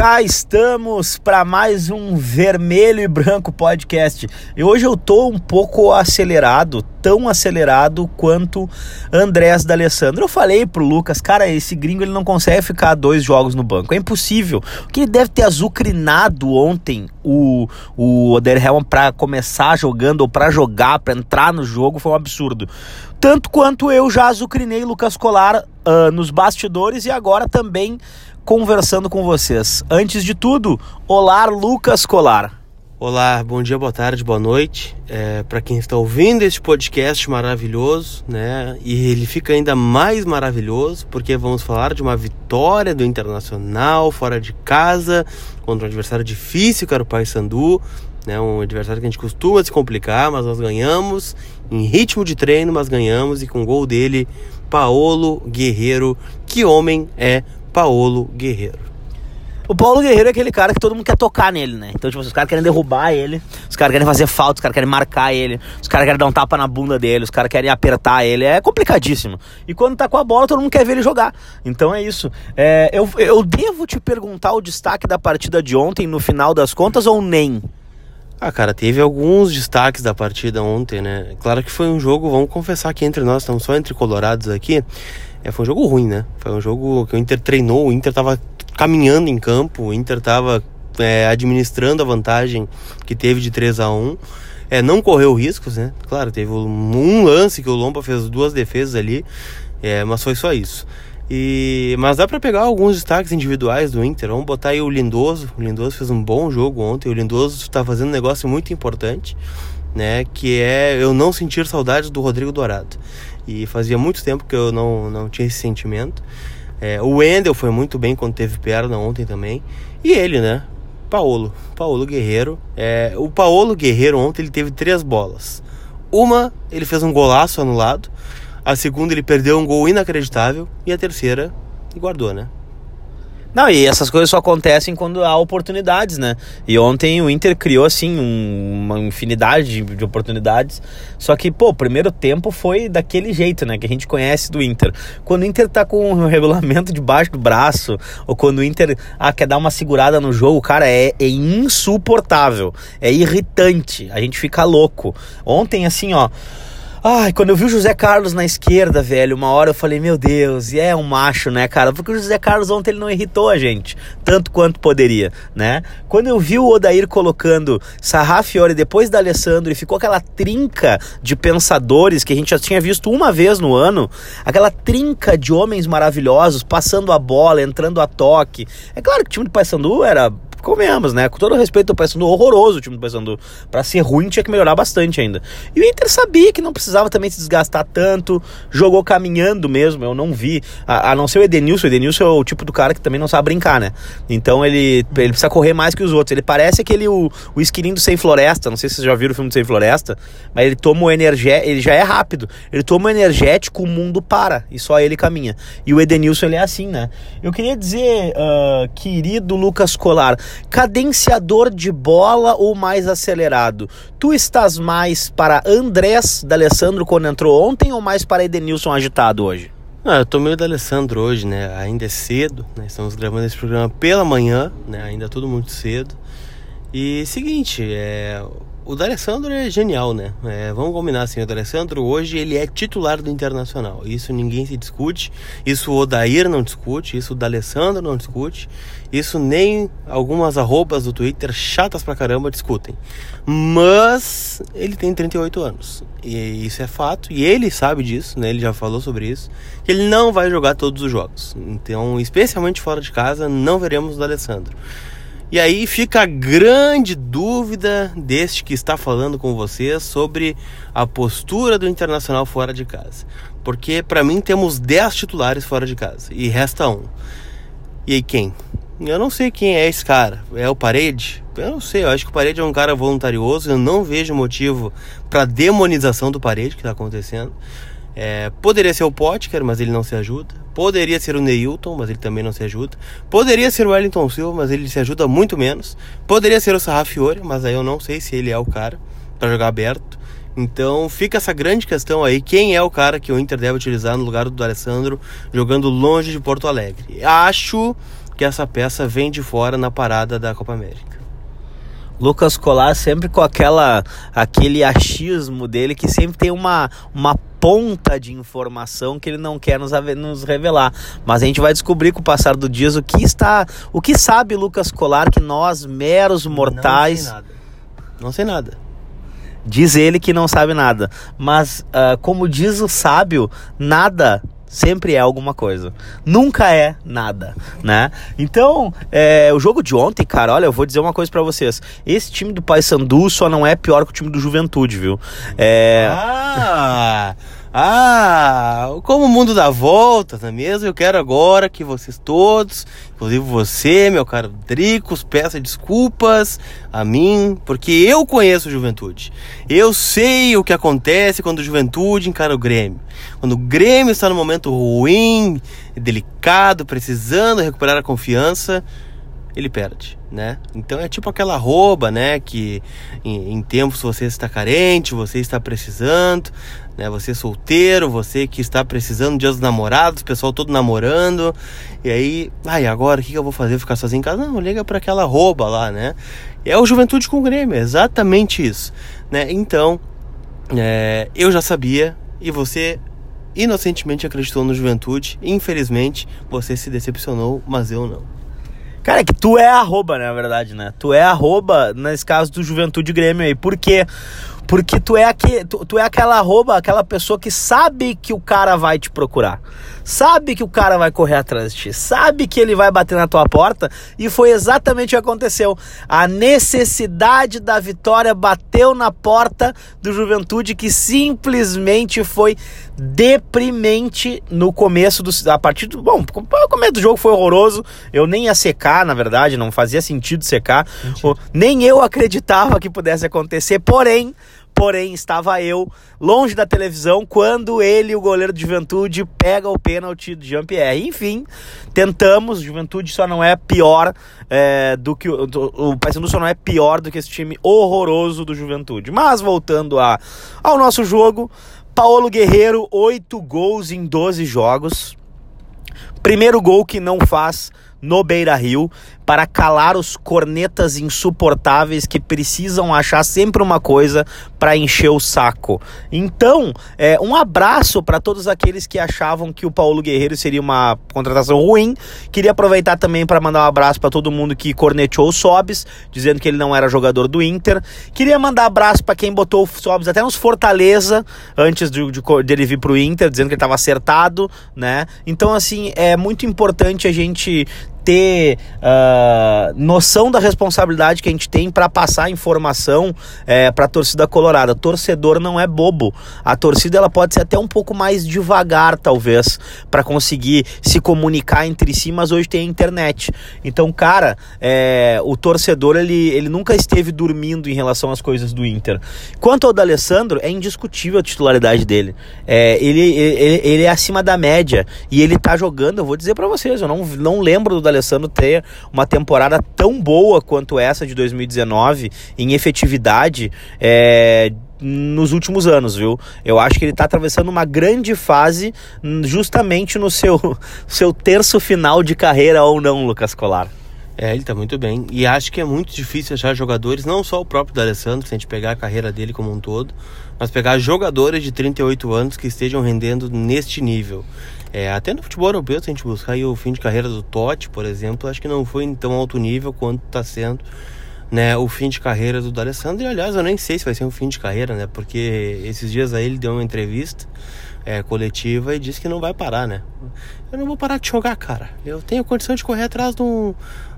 cá estamos para mais um Vermelho e Branco podcast. E hoje eu tô um pouco acelerado, tão acelerado quanto Andrés D'Alessandro. Eu falei pro Lucas, cara, esse gringo ele não consegue ficar dois jogos no banco, é impossível. O que ele deve ter azucrinado ontem o o Oderhelm para começar jogando ou para jogar, para entrar no jogo foi um absurdo. Tanto quanto eu já azucrinei Lucas Colar uh, nos bastidores e agora também conversando com vocês. Antes de tudo, olá Lucas Colar. Olá, bom dia, boa tarde, boa noite. É, para quem está ouvindo este podcast maravilhoso, né? E ele fica ainda mais maravilhoso porque vamos falar de uma vitória do Internacional fora de casa contra um adversário difícil, que era o Paysandu, né? Um adversário que a gente costuma se complicar, mas nós ganhamos em ritmo de treino, mas ganhamos e com o gol dele, Paolo Guerreiro. Que homem é Paulo Guerreiro. O Paulo Guerreiro é aquele cara que todo mundo quer tocar nele, né? Então, tipo, os caras querem derrubar ele, os caras querem fazer falta, os caras querem marcar ele, os caras querem dar um tapa na bunda dele, os caras querem apertar ele. É complicadíssimo. E quando tá com a bola, todo mundo quer ver ele jogar. Então é isso. É, eu, eu devo te perguntar o destaque da partida de ontem, no final das contas, ou nem? Ah, cara, teve alguns destaques da partida ontem, né? Claro que foi um jogo, vamos confessar aqui entre nós, estamos só entre colorados aqui. É, foi um jogo ruim, né? Foi um jogo que o Inter treinou, o Inter tava caminhando em campo, o Inter tava é, administrando a vantagem que teve de 3 a 1 é, não correu riscos, né? Claro, teve um lance que o Lomba fez duas defesas ali, é, mas foi só isso. E, mas dá para pegar alguns destaques individuais do Inter. Vamos botar aí o Lindoso. O Lindoso fez um bom jogo ontem. O Lindoso está fazendo um negócio muito importante, né? Que é eu não sentir saudades do Rodrigo Dourado. E fazia muito tempo que eu não, não tinha esse sentimento. É, o Wendel foi muito bem quando teve perna ontem também. E ele, né? Paulo. Paulo Guerreiro. É, o Paulo Guerreiro ontem ele teve três bolas. Uma, ele fez um golaço anulado. A segunda, ele perdeu um gol inacreditável. E a terceira, guardou, né? Não, e essas coisas só acontecem quando há oportunidades, né? E ontem o Inter criou, assim, um, uma infinidade de, de, oportunidades. Só que, pô, o primeiro tempo foi daquele jeito, né? Que a gente conhece do Inter. Quando o Inter tá com o regulamento debaixo do braço, ou quando o Inter ah, quer dar uma segurada no jogo, cara, é, é insuportável. É irritante. A gente fica louco. Ontem, assim, ó. Ai, quando eu vi o José Carlos na esquerda, velho, uma hora eu falei, meu Deus, e é um macho, né, cara? Porque o José Carlos ontem ele não irritou a gente, tanto quanto poderia, né? Quando eu vi o Odair colocando Sarrafiore depois da Alessandro e ficou aquela trinca de pensadores que a gente já tinha visto uma vez no ano, aquela trinca de homens maravilhosos passando a bola, entrando a toque. É claro que o time do Paysandu era comemos, né? Com todo o respeito ao Paysandu, horroroso o time do Paysandu. Pra ser ruim tinha que melhorar bastante ainda. E o Inter sabia que não precisava também se desgastar tanto, jogou caminhando mesmo, eu não vi. A, a não ser o Edenilson, o Edenilson é o tipo do cara que também não sabe brincar, né? Então ele, ele precisa correr mais que os outros. Ele parece aquele, o, o esquilinho do Sem Floresta, não sei se vocês já viram o filme do Sem Floresta, mas ele toma o energético, ele já é rápido, ele toma o energético, o mundo para, e só ele caminha. E o Edenilson, ele é assim, né? Eu queria dizer, uh, querido Lucas Colar, cadenciador de bola ou mais acelerado? Tu estás mais para Andrés D'Alessandro quando entrou ontem ou mais para Edenilson agitado hoje? Ah, eu tô meio da Alessandro hoje, né? Ainda é cedo, né? Estamos gravando esse programa pela manhã, né? Ainda é tudo muito cedo. E seguinte, é, o D'Alessandro é genial, né? É, vamos combinar assim, o D'Alessandro hoje ele é titular do Internacional. Isso ninguém se discute, isso o Odair não discute, isso o D'Alessandro não discute, isso nem algumas arrobas do Twitter chatas pra caramba discutem. Mas ele tem 38 anos, e isso é fato, e ele sabe disso, né? Ele já falou sobre isso, que ele não vai jogar todos os jogos. Então, especialmente fora de casa, não veremos o D'Alessandro. E aí fica a grande dúvida deste que está falando com vocês sobre a postura do Internacional fora de casa. Porque para mim temos 10 titulares fora de casa e resta um. E aí quem? Eu não sei quem é esse cara. É o Parede? Eu não sei, eu acho que o Parede é um cara voluntarioso. Eu não vejo motivo para demonização do Parede que está acontecendo. É, poderia ser o Potker, mas ele não se ajuda. Poderia ser o Neilton, mas ele também não se ajuda. Poderia ser o Wellington Silva, mas ele se ajuda muito menos. Poderia ser o Sarrafiore, mas aí eu não sei se ele é o cara para jogar aberto. Então fica essa grande questão aí, quem é o cara que o Inter deve utilizar no lugar do Alessandro jogando longe de Porto Alegre? Acho que essa peça vem de fora na parada da Copa América. Lucas Colar sempre com aquela aquele achismo dele que sempre tem uma, uma ponta de informação que ele não quer nos, nos revelar. Mas a gente vai descobrir com o passar do dias o que está, o que sabe Lucas Colar que nós meros mortais Não sei nada. Não sei nada. Diz ele que não sabe nada, mas uh, como diz o sábio, nada sempre é alguma coisa. Nunca é nada, né? Então, é, o jogo de ontem, cara, olha, eu vou dizer uma coisa para vocês. Esse time do Paysandu só não é pior que o time do Juventude, viu? É... Ah! Ah, como o mundo dá voltas, não é mesmo? Eu quero agora que vocês todos, inclusive você, meu caro Dricos, peça desculpas a mim, porque eu conheço o Juventude. Eu sei o que acontece quando o Juventude encara o Grêmio. Quando o Grêmio está no momento ruim, delicado, precisando recuperar a confiança, ele perde, né? Então é tipo aquela rouba, né? Que em, em tempos você está carente, você está precisando, né? Você solteiro, você que está precisando de dos namorados, pessoal todo namorando. E aí, ai, agora o que eu vou fazer? Ficar sozinho em casa? Não, liga para aquela rouba lá, né? É o Juventude com o Grêmio, é exatamente isso, né? Então, é, eu já sabia e você inocentemente acreditou no Juventude. Infelizmente, você se decepcionou, mas eu não. Cara, é que tu é arroba, né, na verdade, né? Tu é arroba nesse caso do Juventude Grêmio aí. Por quê? Porque tu é, aqui, tu, tu é aquela arroba, aquela pessoa que sabe que o cara vai te procurar. Sabe que o cara vai correr atrás de ti. Sabe que ele vai bater na tua porta. E foi exatamente o que aconteceu. A necessidade da vitória bateu na porta do Juventude, que simplesmente foi deprimente no começo do. A partir do. Bom, o começo do jogo foi horroroso. Eu nem ia secar, na verdade, não fazia sentido secar. Mentira. Nem eu acreditava que pudesse acontecer. Porém, porém estava eu longe da televisão quando ele, o goleiro de Juventude, pega o pênalti de Jean-Pierre. Enfim, tentamos, Juventude só não é pior é, do que o, o Paysandu só não é pior do que esse time horroroso do Juventude. Mas voltando a, ao nosso jogo, Paulo Guerreiro, 8 gols em 12 jogos. Primeiro gol que não faz no Beira Rio para calar os cornetas insuportáveis que precisam achar sempre uma coisa para encher o saco. Então, é, um abraço para todos aqueles que achavam que o Paulo Guerreiro seria uma contratação ruim. Queria aproveitar também para mandar um abraço para todo mundo que corneteou o Sobis, dizendo que ele não era jogador do Inter. Queria mandar abraço para quem botou o Sobis até nos Fortaleza antes de, de, de ele vir o Inter, dizendo que ele estava acertado, né? Então, assim, é muito importante a gente ter uh, noção da responsabilidade que a gente tem para passar informação é, para a torcida colorada. Torcedor não é bobo. A torcida ela pode ser até um pouco mais devagar, talvez, para conseguir se comunicar entre si, mas hoje tem a internet. Então, cara, é, o torcedor ele, ele nunca esteve dormindo em relação às coisas do Inter. Quanto ao D'Alessandro, é indiscutível a titularidade dele. É, ele, ele, ele é acima da média e ele tá jogando, eu vou dizer para vocês, eu não, não lembro do D'Alessandro ter uma temporada tão boa quanto essa de 2019 em efetividade. É, nos últimos anos, viu? Eu acho que ele está atravessando uma grande fase justamente no seu, seu terço final de carreira ou não, Lucas Colar. É, ele tá muito bem. E acho que é muito difícil achar jogadores, não só o próprio D'Alessandro, se a gente pegar a carreira dele como um todo, mas pegar jogadores de 38 anos que estejam rendendo neste nível. É, até no futebol europeu, se a gente buscar o fim de carreira do Totti, por exemplo, acho que não foi em tão alto nível quanto está sendo né, o fim de carreira do D'Alessandro. E aliás, eu nem sei se vai ser um fim de carreira, né? Porque esses dias aí ele deu uma entrevista é, coletiva e disse que não vai parar, né? Eu não vou parar de jogar, cara. Eu tenho condição de correr atrás de um,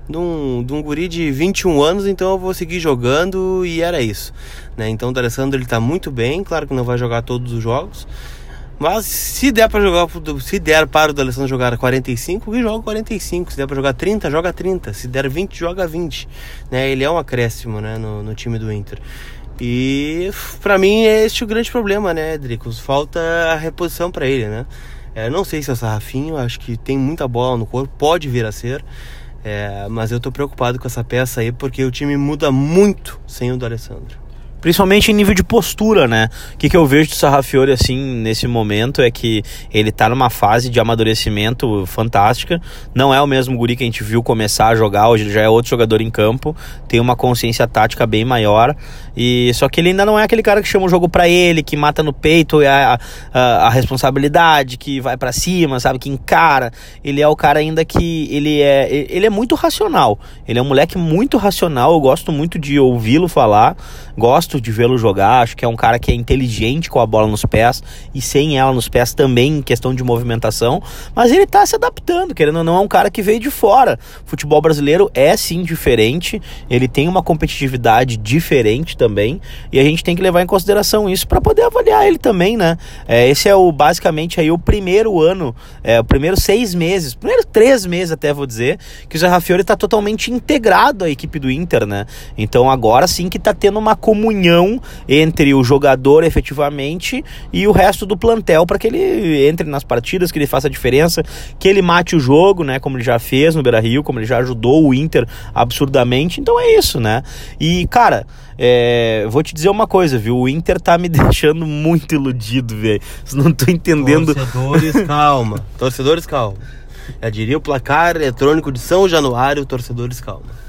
de um, de um guri de 21 anos, então eu vou seguir jogando e era isso. Né? Então o D'Alessandro ele tá muito bem, claro que não vai jogar todos os jogos, mas se der para jogar, se der para o D'Alessandro jogar 45, ele joga 45. Se der para jogar 30, joga 30. Se der 20, joga 20. Né? Ele é um acréscimo né, no, no time do Inter. E para mim é este o grande problema, né, Dricos? Falta a reposição para ele, né? É, não sei se é o Sarrafinho, acho que tem muita bola no corpo, pode vir a ser. É, mas eu tô preocupado com essa peça aí porque o time muda muito sem o D'Alessandro. Principalmente em nível de postura, né? O que, que eu vejo do Sarrafiore assim nesse momento é que ele tá numa fase de amadurecimento fantástica. Não é o mesmo guri que a gente viu começar a jogar, hoje ele já é outro jogador em campo, tem uma consciência tática bem maior. E só que ele ainda não é aquele cara que chama o jogo para ele, que mata no peito a, a, a responsabilidade, que vai para cima, sabe, que encara. Ele é o cara ainda que ele é ele é muito racional. Ele é um moleque muito racional, eu gosto muito de ouvi-lo falar, gosto de vê-lo jogar, acho que é um cara que é inteligente com a bola nos pés e sem ela nos pés também em questão de movimentação, mas ele tá se adaptando, querendo ou não, é um cara que veio de fora. O futebol brasileiro é sim diferente, ele tem uma competitividade diferente também, e a gente tem que levar em consideração isso para poder avaliar ele também, né? É, esse é o basicamente aí o primeiro ano, é, o primeiro seis meses, primeiro três meses até vou dizer, que o Zé Rafiori está totalmente integrado à equipe do Inter, né? Então agora sim que está tendo uma comunhão entre o jogador efetivamente e o resto do plantel para que ele entre nas partidas, que ele faça a diferença, que ele mate o jogo, né? Como ele já fez no Beira Rio, como ele já ajudou o Inter absurdamente. Então é isso, né? E cara, é, vou te dizer uma coisa, viu? O Inter tá me deixando muito iludido, velho. Não tô entendendo. Torcedores, calma. Torcedores, calma. Já diria o placar eletrônico de São Januário, torcedores, calma.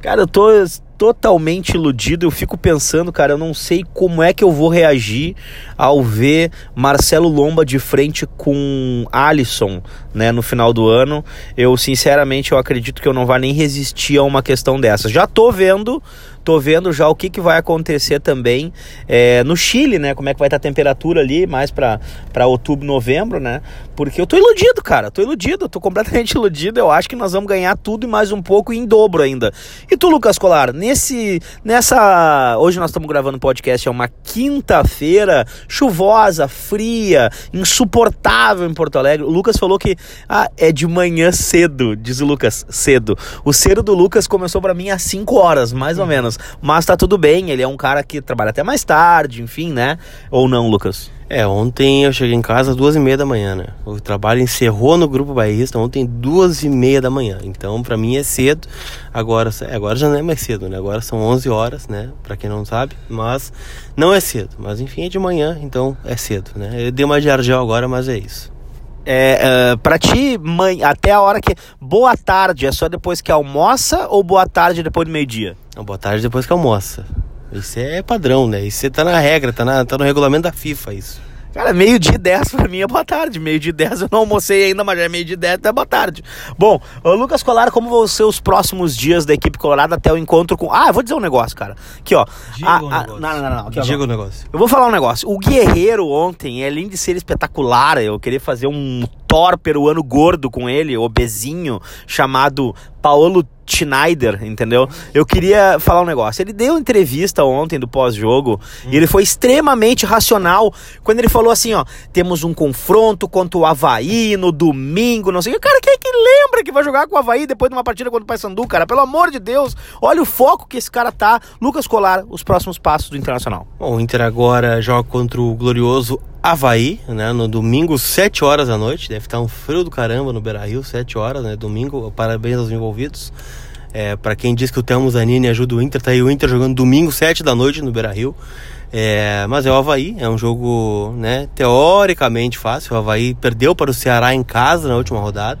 Cara, eu tô totalmente iludido. Eu fico pensando, cara, eu não sei como é que eu vou reagir ao ver Marcelo Lomba de frente com Alisson, né, no final do ano. Eu, sinceramente, eu acredito que eu não vá nem resistir a uma questão dessas. Já tô vendo Tô vendo já o que, que vai acontecer também é, no Chile, né? Como é que vai estar a temperatura ali, mais para outubro, novembro, né? Porque eu tô iludido, cara. Tô iludido, tô completamente iludido. Eu acho que nós vamos ganhar tudo e mais um pouco em dobro ainda. E tu, Lucas Colar, nesse. Nessa. Hoje nós estamos gravando um podcast, é uma quinta-feira, chuvosa, fria, insuportável em Porto Alegre. O Lucas falou que ah, é de manhã cedo, diz o Lucas, cedo. O cedo do Lucas começou para mim às 5 horas, mais ou menos. Mas tá tudo bem, ele é um cara que trabalha até mais tarde, enfim, né? Ou não, Lucas? É, ontem eu cheguei em casa às duas e meia da manhã, né? O trabalho encerrou no Grupo Bairrista ontem duas e meia da manhã. Então, para mim é cedo. Agora, agora já não é mais cedo, né? Agora são 11 horas, né? Para quem não sabe, mas não é cedo. Mas enfim, é de manhã, então é cedo, né? Eu dei uma de argel agora, mas é isso. É, uh, pra ti, mãe, até a hora que. Boa tarde, é só depois que almoça ou boa tarde depois do meio-dia? boa tarde depois que almoça. Isso é padrão, né? Isso tá na regra, tá, na, tá no regulamento da FIFA isso. Cara, meio-dia e 10 pra mim é boa tarde. Meio-dia e 10 eu não almocei ainda, mas já é meio-dia e 10 é boa tarde. Bom, Lucas Colar, como vão ser os próximos dias da equipe colorada até o encontro com. Ah, eu vou dizer um negócio, cara. Aqui, ó. Diga ah, um ah, negócio. Não, não, não. Aqui, Diga o um negócio. Eu vou falar um negócio. O Guerreiro ontem, além de ser espetacular, eu queria fazer um Thor peruano gordo com ele, obesinho, chamado Paulo Schneider, entendeu? Eu queria falar um negócio. Ele deu entrevista ontem do pós-jogo hum. e ele foi extremamente racional quando ele falou assim, ó, temos um confronto contra o Havaí no domingo, não sei o. Cara, quem é que lembra que vai jogar com o Havaí depois de uma partida contra o Paysandu, cara? Pelo amor de Deus, olha o foco que esse cara tá. Lucas Colar, os próximos passos do Internacional. Bom, o Inter agora joga contra o glorioso Havaí, né, no domingo, 7 horas da noite. Deve estar um frio do caramba no Beira Rio, 7 horas, né? Domingo, parabéns aos envolvidos. É, para quem diz que o Telmo Zanini ajuda o Inter, tá aí o Inter jogando domingo, 7 da noite no Beira Rio. É, mas é o Havaí, é um jogo né, teoricamente fácil. O Havaí perdeu para o Ceará em casa na última rodada.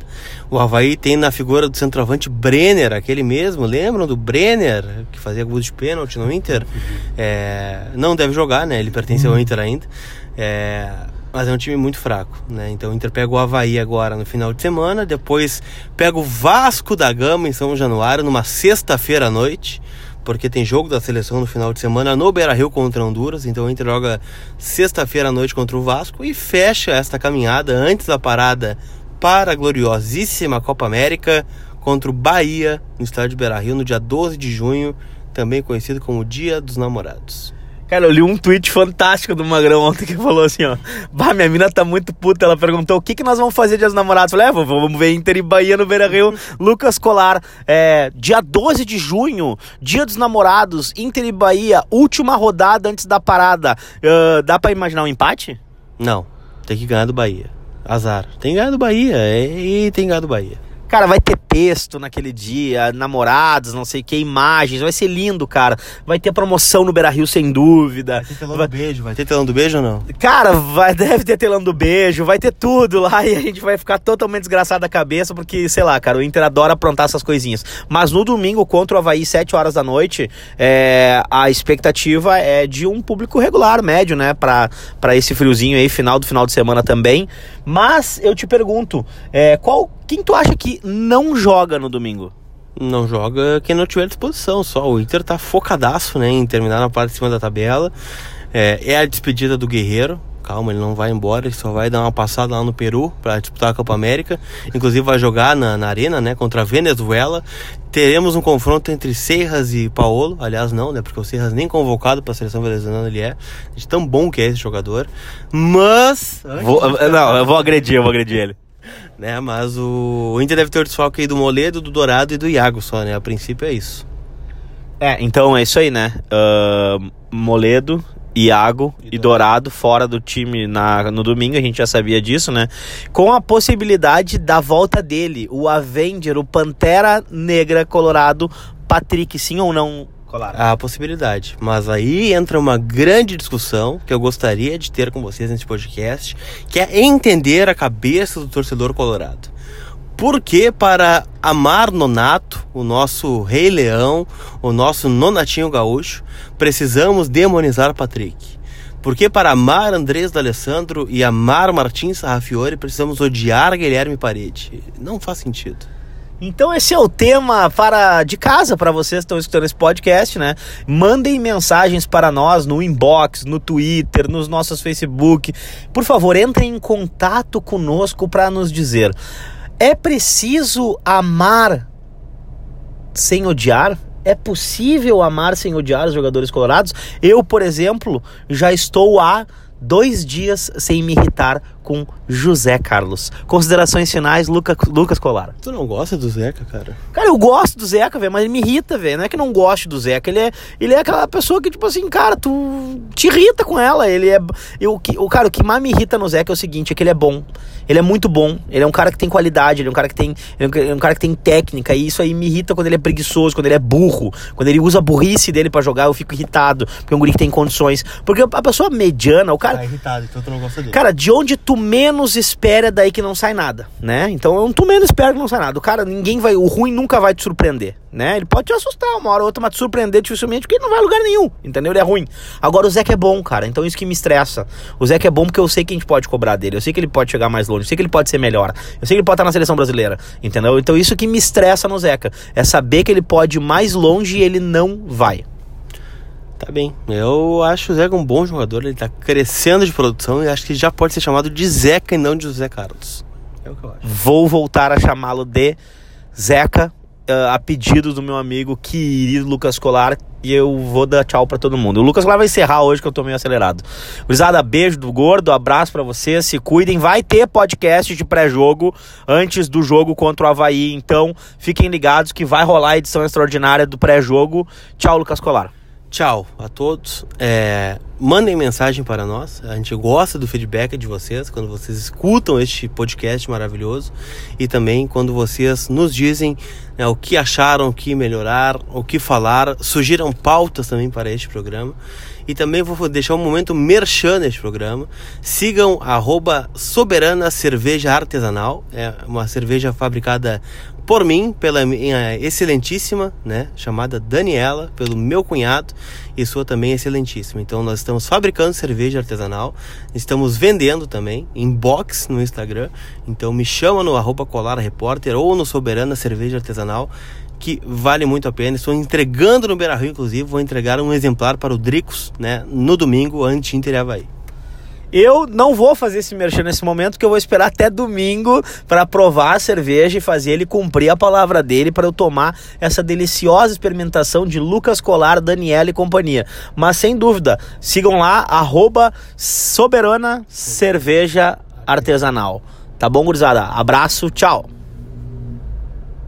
O Havaí tem na figura do centroavante Brenner, aquele mesmo, lembram do Brenner, que fazia gol de pênalti no Inter? É, não deve jogar, né? Ele pertence ao Inter ainda. É, mas é um time muito fraco, né? Então o Inter pega o Havaí agora no final de semana, depois pega o Vasco da Gama em São Januário numa sexta-feira à noite, porque tem jogo da seleção no final de semana no Beira-Rio contra Honduras, então o Inter joga sexta-feira à noite contra o Vasco e fecha esta caminhada antes da parada para a gloriosíssima Copa América contra o Bahia no estádio Beira-Rio no dia 12 de junho, também conhecido como Dia dos Namorados. Cara, eu li um tweet fantástico do Magrão ontem que falou assim, ó. Bah, minha mina tá muito puta. Ela perguntou o que, que nós vamos fazer dia dos namorados. Eu falei, é, vamos ver Inter e Bahia no Beira Rio. Lucas Colar, é, dia 12 de junho, dia dos namorados, Inter e Bahia, última rodada antes da parada. Uh, dá pra imaginar um empate? Não, tem que ganhar do Bahia. Azar. Tem que ganhar do Bahia. E tem que ganhar do Bahia. Cara, vai ter texto naquele dia, namorados, não sei o que, imagens. Vai ser lindo, cara. Vai ter promoção no Beira Rio, sem dúvida. Vai ter telão do beijo, vai ter telão do beijo ou não? Cara, vai, deve ter telão do beijo, vai ter tudo lá e a gente vai ficar totalmente desgraçado da cabeça, porque, sei lá, cara, o Inter adora aprontar essas coisinhas. Mas no domingo, contra o Havaí, 7 horas da noite, é, a expectativa é de um público regular, médio, né? Pra, pra esse friozinho aí, final do final de semana também. Mas eu te pergunto, é, qual quem tu acha que não joga no domingo? Não joga quem não tiver disposição, só. O Inter tá focadaço, né, em terminar na parte de cima da tabela. É, é a despedida do Guerreiro, calma, ele não vai embora, ele só vai dar uma passada lá no Peru para disputar a Copa América. Inclusive vai jogar na, na arena, né, contra a Venezuela. Teremos um confronto entre Serras e Paolo, aliás não, né, porque o Serras nem convocado para a seleção venezuelana ele é, de tão bom que é esse jogador. Mas vou, não, eu vou agredir, eu vou agredir ele. Né, mas o, o Inter deve ter o desfalque aí do Moledo, do Dourado e do Iago só, né? A princípio é isso. É, então é isso aí, né? Uh, Moledo, Iago e, e Dourado fora do time na, no domingo, a gente já sabia disso, né? Com a possibilidade da volta dele, o Avenger, o Pantera Negra Colorado, Patrick, sim ou não? Colar. A possibilidade. Mas aí entra uma grande discussão que eu gostaria de ter com vocês nesse podcast, que é entender a cabeça do torcedor colorado. Porque para amar Nonato, o nosso Rei Leão, o nosso Nonatinho Gaúcho, precisamos demonizar Patrick? Porque para amar Andrés D'Alessandro e amar Martins Sarrafiore, precisamos odiar Guilherme Parede? Não faz sentido. Então esse é o tema para de casa para vocês que estão escutando esse podcast, né? Mandem mensagens para nós no inbox, no Twitter, nos nossos Facebook. Por favor, entrem em contato conosco para nos dizer é preciso amar sem odiar? É possível amar sem odiar os jogadores colorados? Eu, por exemplo, já estou há dois dias sem me irritar com José Carlos. Considerações finais, Luca, Lucas Colar. Tu não gosta do Zeca, cara? Cara, eu gosto do Zeca, velho, mas ele me irrita, velho. Não é que não goste do Zeca, ele é, ele é aquela pessoa que, tipo assim, cara, tu te irrita com ela. Ele é. Eu, o cara, o que mais me irrita no Zeca é o seguinte: é que ele é bom. Ele é muito bom. Ele é um cara que tem qualidade, ele é um cara que tem. Ele é um cara que tem técnica. E isso aí me irrita quando ele é preguiçoso, quando ele é burro. Quando ele usa a burrice dele para jogar, eu fico irritado. Porque é um guri que tem condições. Porque a pessoa mediana, o cara. Tá irritado, então tu não gosta dele. Cara, de onde tu menos espera, daí que não sai nada, né? Então tu menos espera que não sai nada. O cara, ninguém vai. O ruim nunca vai te surpreender, né? Ele pode te assustar uma hora ou outra, mas te surpreender dificilmente, porque ele não vai a lugar nenhum, entendeu? Ele é ruim. Agora o Zeca é bom, cara. Então isso que me estressa. O Zeca é bom porque eu sei que a gente pode cobrar dele. Eu sei que ele pode chegar mais longe. Eu sei que ele pode ser melhor. Eu sei que ele pode estar na seleção brasileira, entendeu? Então isso que me estressa no Zeca. É saber que ele pode ir mais longe e ele não vai. Tá bem. Eu acho o Zeca um bom jogador, ele tá crescendo de produção e acho que já pode ser chamado de Zeca e não de José Carlos. É o que eu acho. Vou voltar a chamá-lo de Zeca, uh, a pedido do meu amigo querido Lucas Colar, e eu vou dar tchau para todo mundo. O Lucas Colar vai encerrar hoje que eu tô meio acelerado. Gurizada, beijo do gordo, abraço para vocês, se cuidem. Vai ter podcast de pré-jogo antes do jogo contra o Havaí, então fiquem ligados que vai rolar a edição extraordinária do pré-jogo. Tchau, Lucas Colar. Tchau a todos. É, mandem mensagem para nós. A gente gosta do feedback de vocês quando vocês escutam este podcast maravilhoso e também quando vocês nos dizem né, o que acharam, o que melhorar, o que falar. Sugiram pautas também para este programa. E também vou deixar um momento merchan neste programa. Sigam arroba Soberana Cerveja Artesanal. É uma cerveja fabricada por mim, pela minha excelentíssima, né, chamada Daniela, pelo meu cunhado e sua também excelentíssima. Então nós estamos fabricando cerveja artesanal, estamos vendendo também em box no Instagram. Então me chama no arroba Colar Repórter ou no Soberana Cerveja Artesanal que vale muito a pena. Estou entregando no Beira Rio, inclusive, vou entregar um exemplar para o Dricos, né, no domingo, antes de Inter Havaí. Eu não vou fazer esse merchan nesse momento, porque eu vou esperar até domingo para provar a cerveja e fazer ele cumprir a palavra dele para eu tomar essa deliciosa experimentação de Lucas Colar, Daniela e companhia. Mas sem dúvida, sigam lá, arroba Soberana Cerveja Artesanal. Tá bom, gurizada? Abraço, tchau!